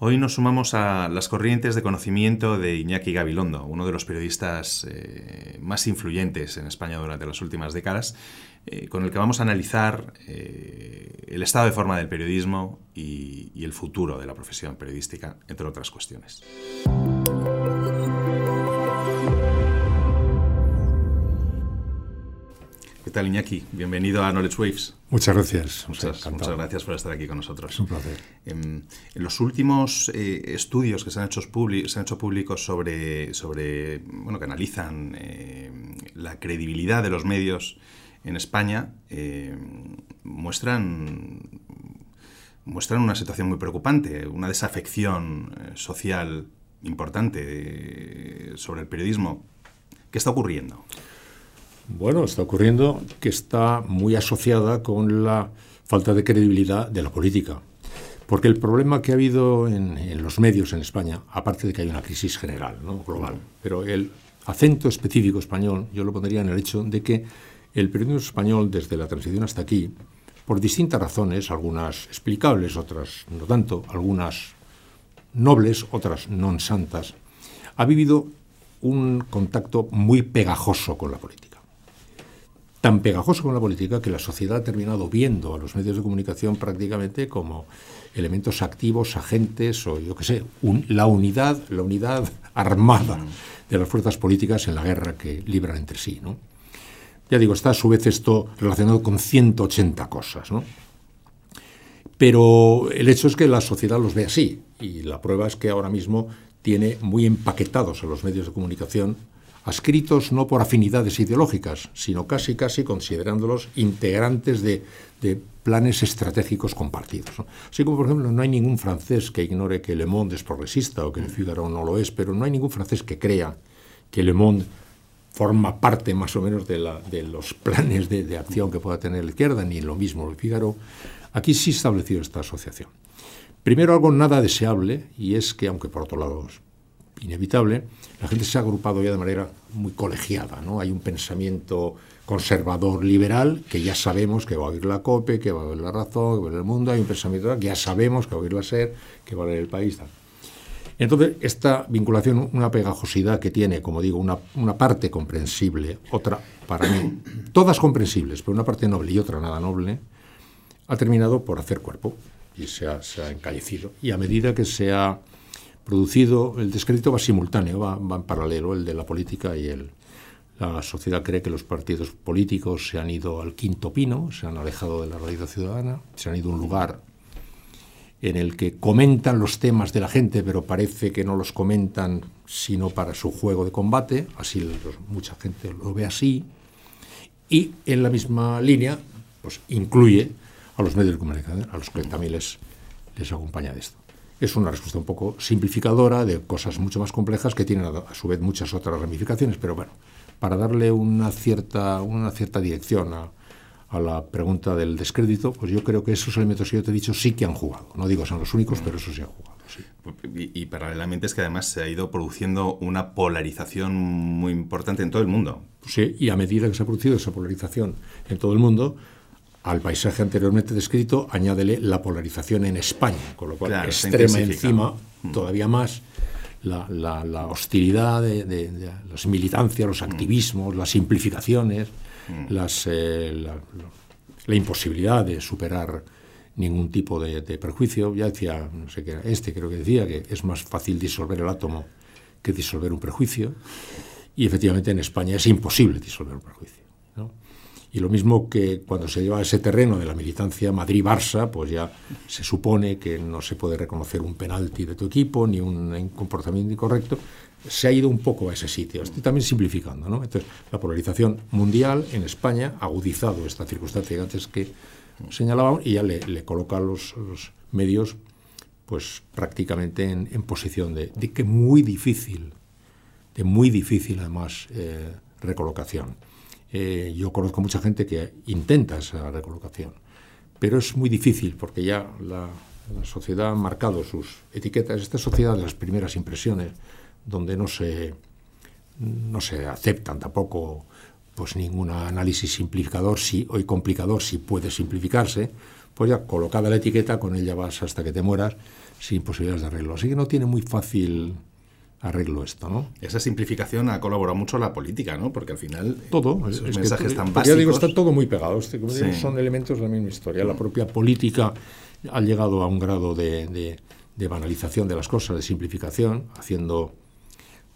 Hoy nos sumamos a las corrientes de conocimiento de Iñaki Gabilondo, uno de los periodistas eh, más influyentes en España durante las últimas décadas, eh, con el que vamos a analizar eh, el estado de forma del periodismo y, y el futuro de la profesión periodística, entre otras cuestiones. ¿Qué tal, Iñaki? Bienvenido a Knowledge Waves. Muchas gracias. Muchas, muchas, gracias por estar aquí con nosotros. Es un placer. En, en los últimos eh, estudios que se han hecho, se han hecho públicos sobre, sobre, bueno, que analizan eh, la credibilidad de los medios en España, eh, muestran, muestran una situación muy preocupante, una desafección social importante sobre el periodismo. ¿Qué está ocurriendo? Bueno, está ocurriendo que está muy asociada con la falta de credibilidad de la política. Porque el problema que ha habido en, los medios en España, aparte de que hay una crisis general, ¿no? global, pero el acento específico español yo lo pondría en el hecho de que el periodismo español, desde la transición hasta aquí, por distintas razones, algunas explicables, otras no tanto, algunas nobles, otras non santas, ha vivido un contacto muy pegajoso con la política tan pegajoso con la política que la sociedad ha terminado viendo a los medios de comunicación prácticamente como elementos activos, agentes o yo qué sé, un, la unidad, la unidad armada de las fuerzas políticas en la guerra que libran entre sí, ¿no? Ya digo, está a su vez esto relacionado con 180 cosas, ¿no? Pero el hecho es que la sociedad los ve así y la prueba es que ahora mismo tiene muy empaquetados a los medios de comunicación adscritos no por afinidades ideológicas, sino casi casi considerándolos integrantes de, de planes estratégicos compartidos. ¿no? Así como, por ejemplo, no hay ningún francés que ignore que Le Monde es progresista o que Le Figaro no lo es, pero no hay ningún francés que crea que Le Monde forma parte más o menos de, la, de los planes de, de, acción que pueda tener la izquierda, ni lo mismo Le Figaro. Aquí sí establecido esta asociación. Primero, algo nada deseable, y es que, aunque por otro lado inevitable, la gente se ha agrupado ya de manera muy colegiada. ¿no? Hay un pensamiento conservador liberal que ya sabemos que va a oír la COPE, que va a oír la razón, que va a oír el mundo. Hay un pensamiento que ya sabemos que va a oír la SER, que va a oír el país. Entonces, esta vinculación, una pegajosidad que tiene, como digo, una, una, parte comprensible, otra, para mí, todas comprensibles, pero una parte noble y otra nada noble, ha terminado por hacer cuerpo y se ha, se ha encallecido. Y a medida que se ha producido, el descrédito va simultáneo, va, en paralelo, el de la política y. La sociedad cree que los partidos políticos se han ido al quinto pino, se han alejado de la realidad ciudadana, se han ido a un lugar en el que comentan los temas de la gente, pero parece que no los comentan sino para su juego de combate, así mucha gente lo ve así, y en la misma línea pues incluye a los medios de comunicación, a los que también les, les acompaña de esto es una respuesta un poco simplificadora de cosas mucho más complejas que tienen a su vez muchas otras ramificaciones, pero bueno, para darle una cierta, una cierta dirección a, a la pregunta del descrédito, pues yo creo que esos elementos que yo te he dicho sí que han jugado. No digo son los únicos, pero esos sí han jugado. Sí. Y, y, paralelamente es que además se ha ido produciendo una polarización muy importante en todo el mundo. Sí, y a medida que se ha producido esa polarización en todo el mundo, al paisaje anteriormente descrito, añádele la polarización en España, con lo cual claro, extrema encima mm. todavía más la, la, la hostilidad de, de, de, las militancias, los activismos, mm. las simplificaciones, mm. las, eh, la, la, imposibilidad de superar ningún tipo de, prejuicio. Ya decía, no sé qué era, este creo que decía que es más fácil disolver el átomo que disolver un prejuicio. Y efectivamente en España es imposible disolver un prejuicio. ¿no? Y lo mismo que cuando se lleva a ese terreno de la militancia Madrid-Barça, pues ya se supone que no se puede reconocer un penalti de tu equipo ni un comportamiento incorrecto. Se ha ido un poco a ese sitio. Estoy también simplificando, ¿no? Entonces, la polarización mundial en España ha agudizado esta circunstancia antes que señalaba y ya le, coloca a los, medios pues prácticamente en, posición de, de, que muy difícil, de muy difícil además eh, recolocación. Eh, yo conozco mucha gente que intenta esa recolocación, pero es muy difícil porque ya la, sociedad ha marcado sus etiquetas. Esta sociedad de las primeras impresiones, donde no se, no se aceptan tampoco pues ningún análisis simplificador si, o complicador si puede simplificarse, pues ya colocada la etiqueta, con ella vas hasta que te mueras, sin posibilidades de arreglo. Así que no tiene muy fácil arreglo esto, ¿no? Esa simplificación ha colaborado mucho la política, ¿no? Porque al final todo esos mensajes tan básicos. Ya digo, está todo muy pegado. Son elementos de la misma historia. La propia política ha llegado a un grado de, de, banalización de las cosas, de simplificación, haciendo,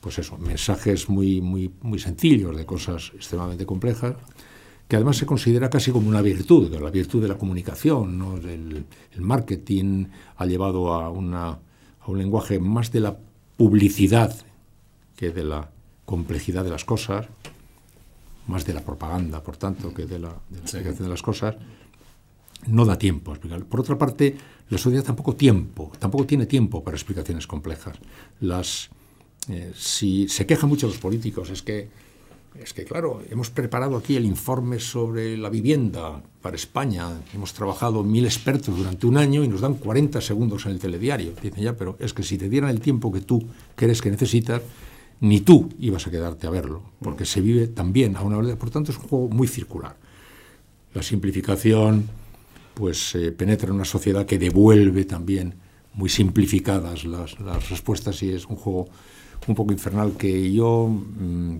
pues eso, mensajes muy, muy, muy sencillos de cosas extremadamente complejas que además se considera casi como una virtud, la virtud de la comunicación, ¿no? el, el marketing ha llevado a, una, a un lenguaje más de la publicidad que de la complejidad de las cosas, más de la propaganda, por tanto, que de la, explicación de las cosas, no da tiempo a explicar. Por otra parte, la sociedad tampoco tiempo, tampoco tiene tiempo para explicaciones complejas. Las, eh, si se quejan mucho los políticos, es que es que, claro, hemos preparado aquí el informe sobre la vivienda para España. Hemos trabajado mil expertos durante un año y nos dan 40 segundos en el telediario. Dicen ya, pero es que si te dieran el tiempo que tú crees que necesitas, ni tú ibas a quedarte a verlo, porque se vive también a una hora. Por tanto, es un juego muy circular. La simplificación, pues, eh, penetra en una sociedad que devuelve también muy simplificadas las, respuestas y es un juego un poco infernal que yo. Mm,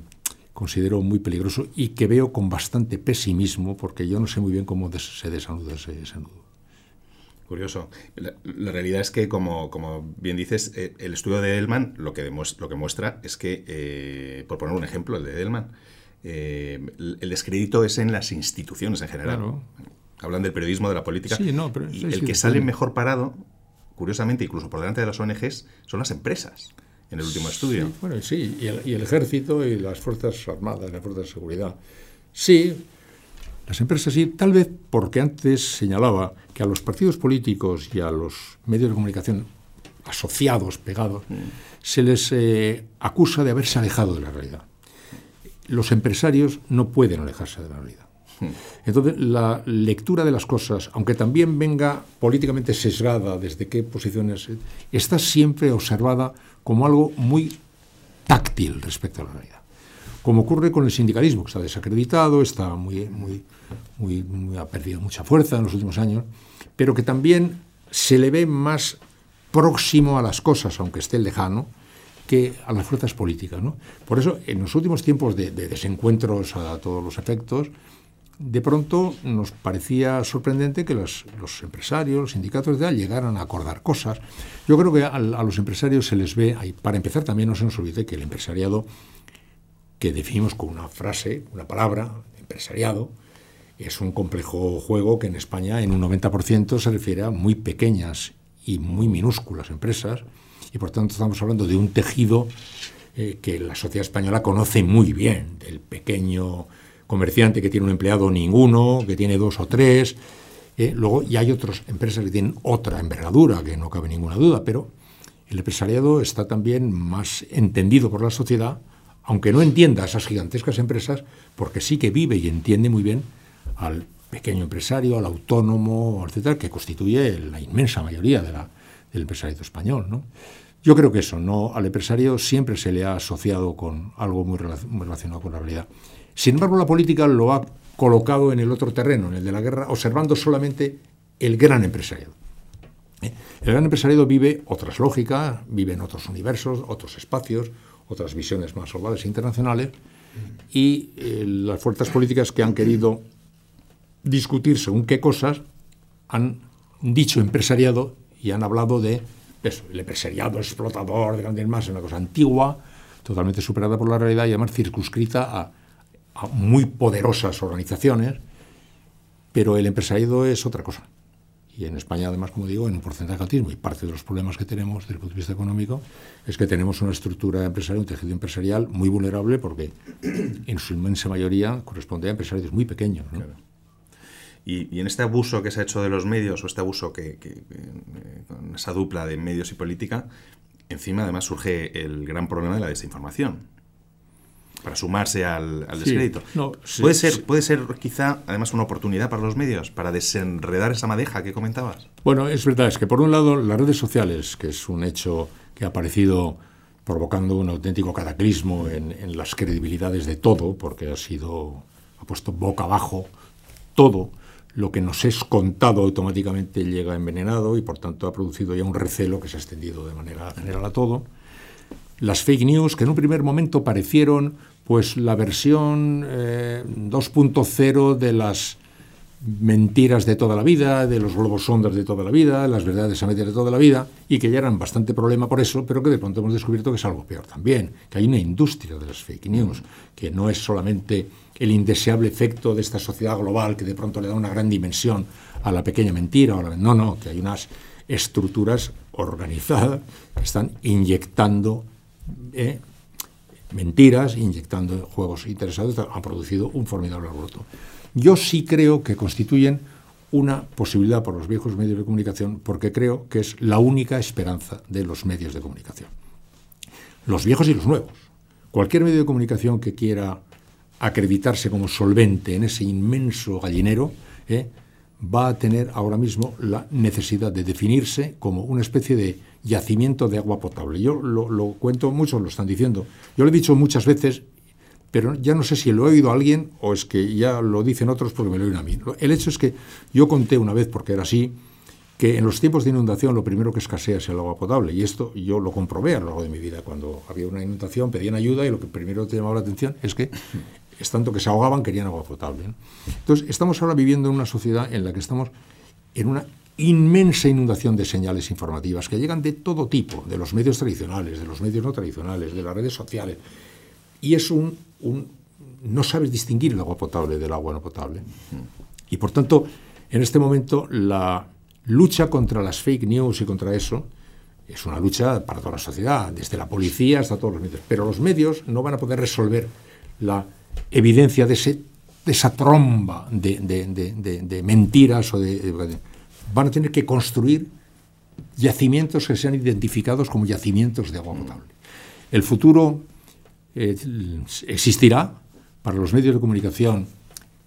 considero muy peligroso y que veo con bastante pesimismo porque yo no sé muy bien cómo se desanuda ese, nudo. Curioso. La, realidad es que, como, como bien dices, eh, el estudio de Edelman lo que, lo que muestra es que, eh, por poner un ejemplo, el de Edelman, eh, el descrédito es en las instituciones en general. Hablan del periodismo, de la política. y el que sale mejor parado, curiosamente, incluso por delante de las ONGs, son las empresas en el último estudio. Sí, bueno, sí, y el, ejército y las Fuerzas Armadas, las Fuerzas de Seguridad. Sí, las empresas sí, tal vez porque antes señalaba que a los partidos políticos y a los medios de comunicación asociados, pegados, mm. se les eh, acusa de haberse alejado de la realidad. Los empresarios no pueden alejarse de la realidad. Mm. Entonces, la lectura de las cosas, aunque también venga políticamente sesgada desde qué posiciones, está siempre observada como algo muy táctil respecto a la realidad. Como ocurre con el sindicalismo, que está desacreditado, está muy, muy, muy, ha perdido mucha fuerza en los últimos años, pero que también se le ve más próximo a las cosas, aunque esté lejano, que a las fuerzas políticas. ¿no? Por eso, en los últimos tiempos de desencuentros a todos los efectos, de pronto nos parecía sorprendente que los, empresarios, los sindicatos de edad llegaran a acordar cosas. Yo creo que a, los empresarios se les ve, para empezar también no se nos olvide que el empresariado, que definimos con una frase, una palabra, empresariado, es un complejo juego que en España en un 90% se refiere a muy pequeñas y muy minúsculas empresas, y por tanto estamos hablando de un tejido eh, que la sociedad española conoce muy bien, del pequeño comerciante que tiene un empleado ninguno, que tiene dos o tres. Eh, luego, y hay otras empresas que tienen otra envergadura, que no cabe ninguna duda, pero el empresariado está también más entendido por la sociedad, aunque no entienda esas gigantescas empresas, porque sí que vive y entiende muy bien al pequeño empresario, al autónomo, etcétera, que constituye la inmensa mayoría del empresariado español. Yo creo que eso, no al empresario siempre se le ha asociado con algo muy relacionado con la realidad. Sin embargo, la política lo ha colocado en el otro terreno, en el de la guerra, observando solamente el gran empresariado. ¿Eh? El gran empresariado vive otras lógicas, vive en otros universos, otros espacios, otras visiones más globales e internacionales, y eh, las fuerzas políticas que han querido discutir según qué cosas han dicho empresariado y han hablado de eso, el empresariado explotador de grandes masas, una cosa antigua, totalmente superada por la realidad y además circunscrita a a muy poderosas organizaciones, pero el empresariado es otra cosa. Y en España, además, como digo, en un porcentaje altísimo. Y parte de los problemas que tenemos desde el punto de vista económico es que tenemos una estructura empresarial, un tejido empresarial muy vulnerable porque en su inmensa mayoría corresponde a empresarios muy pequeños. Y, en este abuso que se ha hecho de los medios, o este abuso que, que, con esa dupla de medios y política, encima además surge el gran problema de la desinformación para sumarse al, descrédito. puede, ser, puede ser quizá además una oportunidad para los medios para desenredar esa madeja que comentabas. Bueno, es verdad, es que por un lado las redes sociales, que es un hecho que ha aparecido provocando un auténtico cataclismo en, en las credibilidades de todo, porque ha sido, ha puesto boca abajo todo lo que nos es contado automáticamente llega envenenado y por tanto ha producido ya un recelo que se ha extendido de manera general a todo. Las fake news, que en un primer momento parecieron pues la versión 2.0 eh, de las mentiras de toda la vida, de los globos sondas de toda la vida, las verdades a medias de toda la vida, y que ya eran bastante problema por eso, pero que de pronto hemos descubierto que es algo peor también, que hay una industria de las fake news, que no es solamente el indeseable efecto de esta sociedad global que de pronto le da una gran dimensión a la pequeña mentira, o no, no, que hay unas estructuras organizadas que están inyectando mentiras, inyectando juegos interesados, han producido un formidable alboroto. Yo sí creo que constituyen una posibilidad por los viejos medios de comunicación porque creo que es la única esperanza de los medios de comunicación. Los viejos y los nuevos. Cualquier medio de comunicación que quiera acreditarse como solvente en ese inmenso gallinero ¿eh? va a tener ahora mismo la necesidad de definirse como una especie de yacimiento de agua potable. Yo lo, lo cuento, muchos lo están diciendo. Yo lo he dicho muchas veces pero ya no sé si lo he oído a alguien o es que ya lo dicen otros porque me lo oyen a mí. El hecho es que yo conté una vez, porque era así, que en los tiempos de inundación lo primero que escasea es el agua potable. Y esto yo lo comprobé a lo largo de mi vida. Cuando había una inundación pedían ayuda y lo que primero te llamaba la atención es que, es tanto que se ahogaban, querían agua potable. Entonces, estamos ahora viviendo en una sociedad en la que estamos en una inmensa inundación de señales informativas que llegan de todo tipo, de los medios tradicionales, de los medios no tradicionales, de las redes sociales. Y es un no sabes distinguir el agua potable del agua no potable. Y por tanto, en este momento, la lucha contra las fake news y contra eso es una lucha para toda la sociedad, desde la policía hasta todos los medios. Pero los medios no van a poder resolver la evidencia de, de esa tromba de, mentiras o de, Van a tener que construir yacimientos que sean identificados como yacimientos de agua potable. El futuro eh, existirá para los medios de comunicación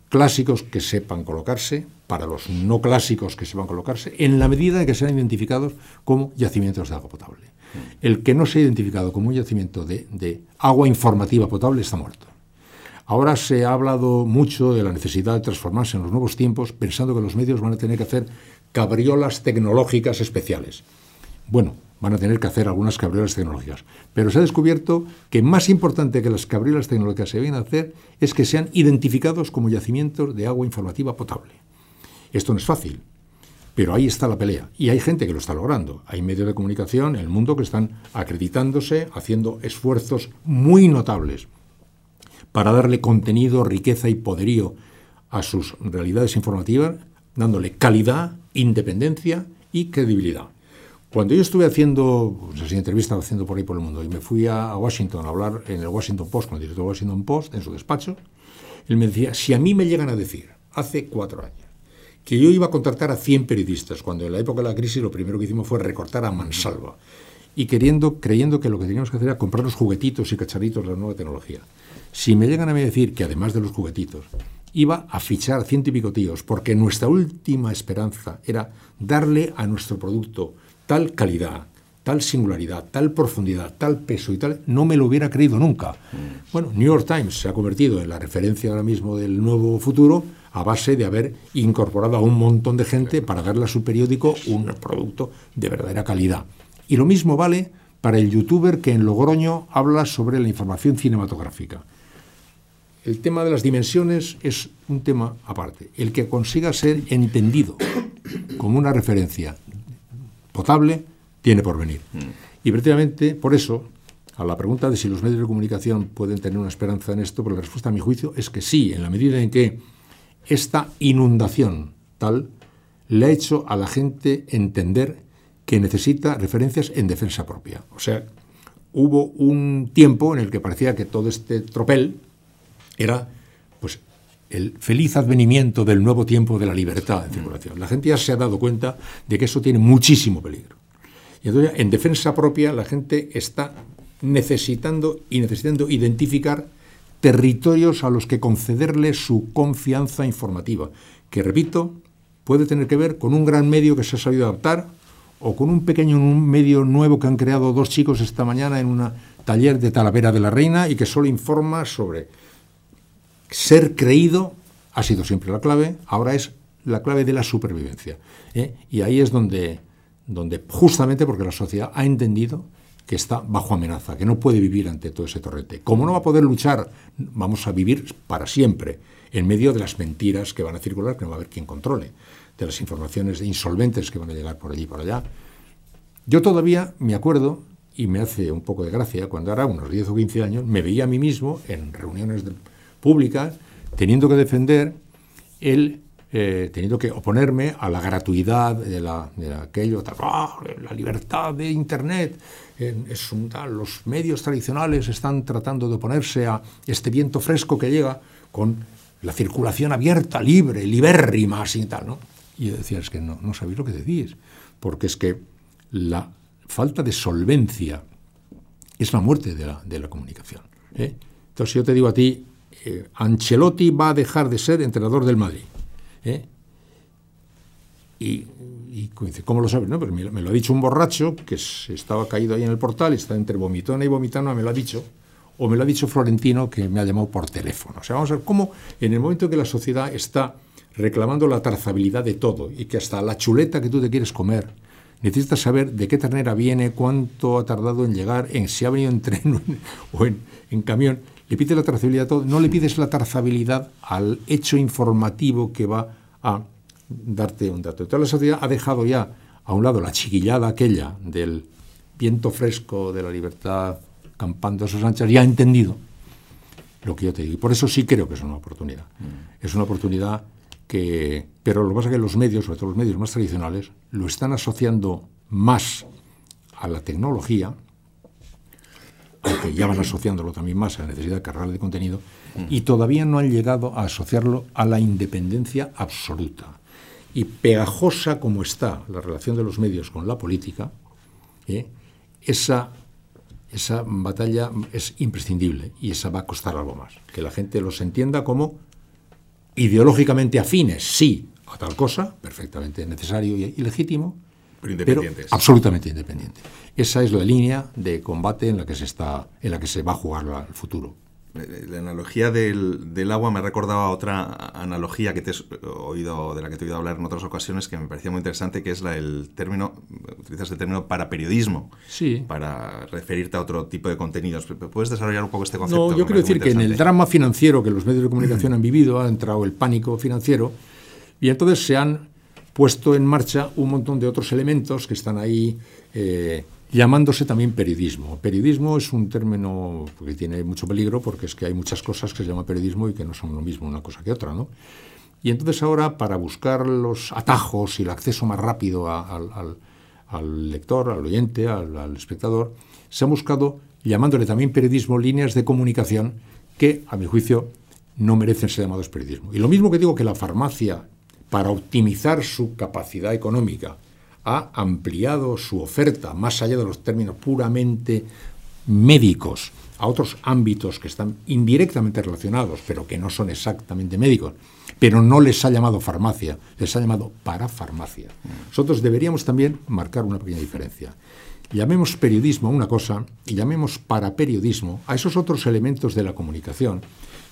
clásicos que sepan colocarse, para los no clásicos que sepan colocarse, en la medida en que sean identificados como yacimientos de agua potable. El que no sea identificado como un yacimiento de, de agua informativa potable está muerto. Ahora se ha hablado mucho de la necesidad de transformarse en los nuevos tiempos, pensando que los medios van a tener que hacer cabriolas tecnológicas especiales. Bueno, van a tener que hacer algunas cabriolas tecnológicas. Pero se ha descubierto que más importante que las cabriolas tecnológicas se deben hacer es que sean identificados como yacimientos de agua informativa potable. Esto no es fácil, pero ahí está la pelea. Y hay gente que lo está logrando. Hay medios de comunicación en el mundo que están acreditándose, haciendo esfuerzos muy notables para darle contenido, riqueza y poderío a sus realidades informativas, dándole calidad, independencia y credibilidad. Cuando yo estuve haciendo, pues así, entrevistas haciendo por ahí por el mundo, y me fui a Washington a hablar en el Washington Post, con el director del Washington Post, en su despacho, él me decía, si a mí me llegan a decir, hace cuatro años, que yo iba a contratar a 100 periodistas, cuando en la época de la crisis lo primero que hicimos fue recortar a mansalva, y queriendo, creyendo que lo que teníamos que hacer era comprar los juguetitos y cacharritos de la nueva tecnología. Si me llegan a decir que además de los juguetitos, iba a fichar ciento y pico tíos, porque nuestra última esperanza era darle a nuestro producto tal calidad, tal singularidad, tal profundidad, tal peso y tal, no me lo hubiera creído nunca. Mm. Bueno, New York Times se ha convertido en la referencia ahora mismo del nuevo futuro a base de haber incorporado a un montón de gente para darle a su periódico un producto de verdadera calidad. Y lo mismo vale para el youtuber que en Logroño habla sobre la información cinematográfica. El tema de las dimensiones es un tema aparte. El que consiga ser entendido como una referencia potable tiene por venir. Mm. Y prácticamente por eso, a la pregunta de si los medios de comunicación pueden tener una esperanza en esto, pues la respuesta a mi juicio es que sí, en la medida en que esta inundación tal le ha hecho a la gente entender que necesita referencias en defensa propia. O sea, hubo un tiempo en el que parecía que todo este tropel era pues el feliz advenimiento del nuevo tiempo de la libertad de circulación. La gente ya se ha dado cuenta de que eso tiene muchísimo peligro. Y entonces, en defensa propia, la gente está necesitando y necesitando identificar territorios a los que concederle su confianza informativa, que, repito, puede tener que ver con un gran medio que se ha sabido adaptar o con un pequeño medio nuevo que han creado dos chicos esta mañana en un taller de Talavera de la Reina y que solo informa sobre ser creído ha sido siempre la clave, ahora es la clave de la supervivencia. ¿eh? Y ahí es donde, donde, justamente porque la sociedad ha entendido que está bajo amenaza, que no puede vivir ante todo ese torrente. Como no va a poder luchar, vamos a vivir para siempre en medio de las mentiras que van a circular, que no va a haber quien controle, de las informaciones de insolventes que van a llegar por allí y por allá. Yo todavía me acuerdo, y me hace un poco de gracia, cuando era unos 10 o 15 años, me veía a mí mismo en reuniones públicas teniendo que defender el eh, teniendo que oponerme a la gratuidad de, la, de aquello, ¡ah! la libertad de Internet, es un, tal, los medios tradicionales están tratando de oponerse a este viento fresco que llega con la circulación abierta, libre, libérrima, así tal, ¿no? Y yo decía, es que no, no sabéis lo que decís, porque es que la falta de solvencia es la muerte de la, de la comunicación. ¿eh? Entonces yo te digo a ti, eh, Ancelotti va a dejar de ser entrenador del Madrid. ¿eh? Y, ¿cómo lo sabes? No, pues me, lo ha dicho un borracho que estaba caído ahí en el portal, está entre vomitona y vomitando, me lo ha dicho. O me lo ha dicho Florentino, que me ha llamado por teléfono. O sea, vamos a ver cómo en el momento que la sociedad está reclamando la trazabilidad de todo y que hasta la chuleta que tú te quieres comer, necesitas saber de qué ternera viene, cuánto ha tardado en llegar, en si ha venido en tren o en camión le pides la trazabilidad a todo, no le pides la trazabilidad al hecho informativo que va a darte un dato. Toda la sociedad ha dejado ya a un lado la chiquillada aquella del viento fresco de la libertad campando a sus anchas y ha entendido lo que yo te digo. Y por eso sí creo que es una oportunidad. Mm. Es una oportunidad que... Pero lo que pasa es que los medios, sobre todo los medios más tradicionales, lo están asociando más a la tecnología aunque ya van asociándolo también más a la necesidad de cargar de contenido, y todavía no han llegado a asociarlo a la independencia absoluta. Y pegajosa como está la relación de los medios con la política, ¿eh? esa, esa batalla es imprescindible y esa va a costar algo más. Que la gente los entienda como ideológicamente afines, sí, a tal cosa, perfectamente necesario y legítimo, pero absolutamente independiente. Esa es la línea de combate en la que se, está, en la que se va a jugar el futuro. La analogía del, agua me ha recordado a otra analogía que te he oído, de la que te he oído hablar en otras ocasiones que me parecía muy interesante, que es la, el término, utilizas el término para periodismo, sí. para referirte a otro tipo de contenidos. ¿Puedes desarrollar un poco este concepto? No, yo quiero decir que en el drama financiero que los medios de comunicación han vivido, ha entrado el pánico financiero y entonces se han puesto en marcha un montón de otros elementos que están ahí eh, llamándose también periodismo. Periodismo es un término que tiene mucho peligro porque es que hay muchas cosas que se llama periodismo y que no son lo mismo una cosa que otra, ¿no? Y entonces ahora, para buscar los atajos y el acceso más rápido al, lector, al oyente, al, al espectador, se han buscado, llamándole también periodismo, líneas de comunicación que, a mi juicio, no merecen ser llamados periodismo. Y lo mismo que digo que la farmacia para optimizar su capacidad económica, ha ampliado su oferta más allá de los términos puramente médicos a otros ámbitos que están indirectamente relacionados, pero que no son exactamente médicos, pero no les ha llamado farmacia, les ha llamado parafarmacia. Nosotros deberíamos también marcar una pequeña diferencia. Llamemos periodismo a una cosa y llamemos paraperiodismo a esos otros elementos de la comunicación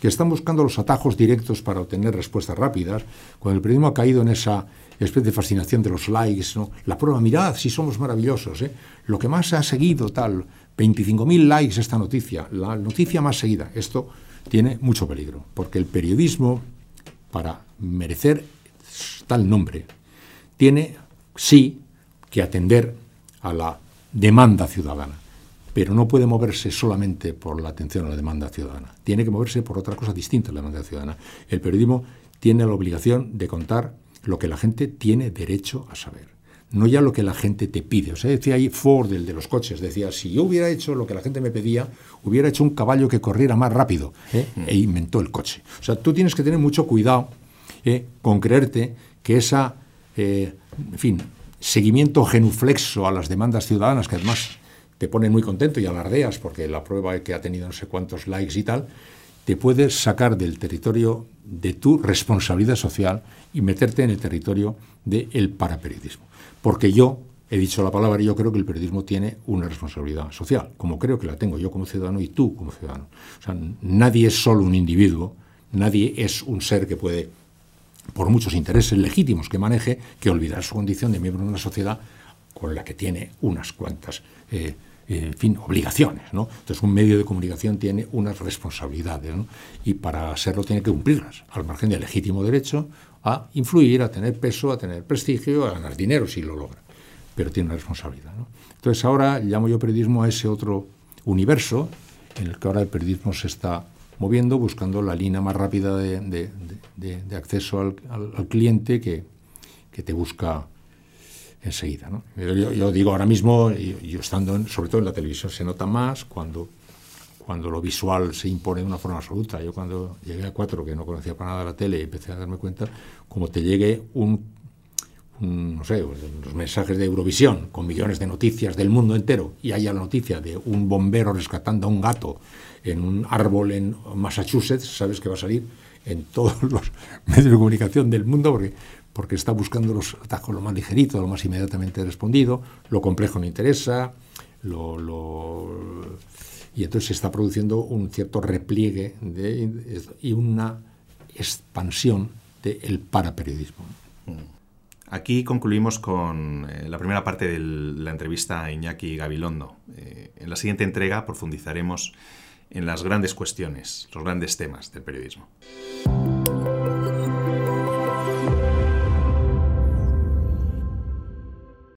que están buscando los atajos directos para obtener respuestas rápidas, cuando el periodismo ha caído en esa especie de fascinación de los likes, la prueba, mirad si somos maravillosos, ¿eh? lo que más ha seguido tal, 25.000 likes esta noticia, la noticia más seguida, esto tiene mucho peligro, porque el periodismo, para merecer tal nombre, tiene sí que atender a la demanda ciudadana pero no puede moverse solamente por la atención a la demanda ciudadana. Tiene que moverse por otra cosa distinta a la demanda ciudadana. El periodismo tiene la obligación de contar lo que la gente tiene derecho a saber, no ya lo que la gente te pide. O sea, decía ahí Ford, el de los coches, decía, si yo hubiera hecho lo que la gente me pedía, hubiera hecho un caballo que corriera más rápido, ¿eh? e inventó el coche. O sea, tú tienes que tener mucho cuidado ¿eh? con creerte que esa, eh, en fin, seguimiento genuflexo a las demandas ciudadanas, que además te pone muy contento y alardeas porque la prueba que ha tenido no sé cuántos likes y tal, te puedes sacar del territorio de tu responsabilidad social y meterte en el territorio del paraperiodismo. Porque yo he dicho la palabra y yo creo que el periodismo tiene una responsabilidad social, como creo que la tengo yo como ciudadano y tú como ciudadano. O sea, nadie es solo un individuo, nadie es un ser que puede por muchos intereses legítimos que maneje, que olvidar su condición de miembro de una sociedad con la que tiene unas cuantas eh, en fin, obligaciones. ¿no? Entonces, un medio de comunicación tiene unas responsabilidades y para hacerlo tiene que cumplirlas, al margen del legítimo derecho a influir, a tener peso, a tener prestigio, a ganar dinero si lo logra. Pero tiene una responsabilidad. ¿no? Entonces, ahora llamo yo periodismo a ese otro universo en el que ahora el periodismo se está moviendo, buscando la línea más rápida de, acceso al, cliente que, que te busca enseguida. ¿no? Yo, digo ahora mismo, yo, estando sobre todo en la televisión se nota más cuando, cuando lo visual se impone de una forma absoluta. Yo cuando llegué a cuatro, que no conocía para nada la tele, empecé a darme cuenta, como te llegue un, no sé, los mensajes de Eurovisión con millones de noticias del mundo entero y haya la noticia de un bombero rescatando a un gato en un árbol en Massachusetts, sabes que va a salir en todos los medios de comunicación del mundo porque porque está buscando los atajos lo más ligerito, lo más inmediatamente respondido, lo complejo no interesa, y entonces se está produciendo un cierto repliegue y una expansión del paraperiodismo. Aquí concluimos con eh, la primera parte de la entrevista a Iñaki Gabilondo. Eh, en la siguiente entrega profundizaremos en las grandes cuestiones, los grandes temas del periodismo.